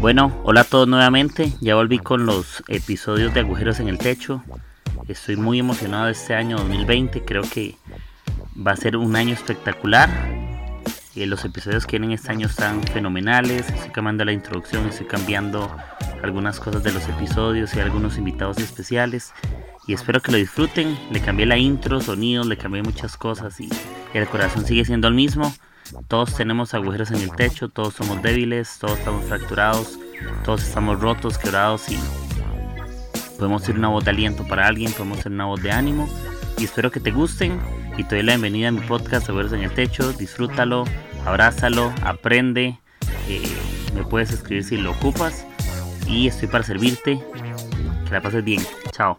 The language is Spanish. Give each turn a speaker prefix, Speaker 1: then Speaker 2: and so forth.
Speaker 1: Bueno, hola a todos nuevamente. Ya volví con los episodios de Agujeros en el Techo. Estoy muy emocionado de este año 2020. Creo que va a ser un año espectacular. Eh, los episodios que vienen este año están fenomenales. Estoy cambiando la introducción, estoy cambiando algunas cosas de los episodios y algunos invitados especiales. Y espero que lo disfruten. Le cambié la intro, sonidos, le cambié muchas cosas y el corazón sigue siendo el mismo. Todos tenemos agujeros en el techo, todos somos débiles, todos estamos fracturados, todos estamos rotos, quebrados y podemos ser una voz de aliento para alguien, podemos ser una voz de ánimo. Y espero que te gusten y te doy la bienvenida a mi podcast Agujeros en el Techo. Disfrútalo, abrázalo, aprende. Eh, me puedes escribir si lo ocupas y estoy para servirte. Que la pases bien. Chao.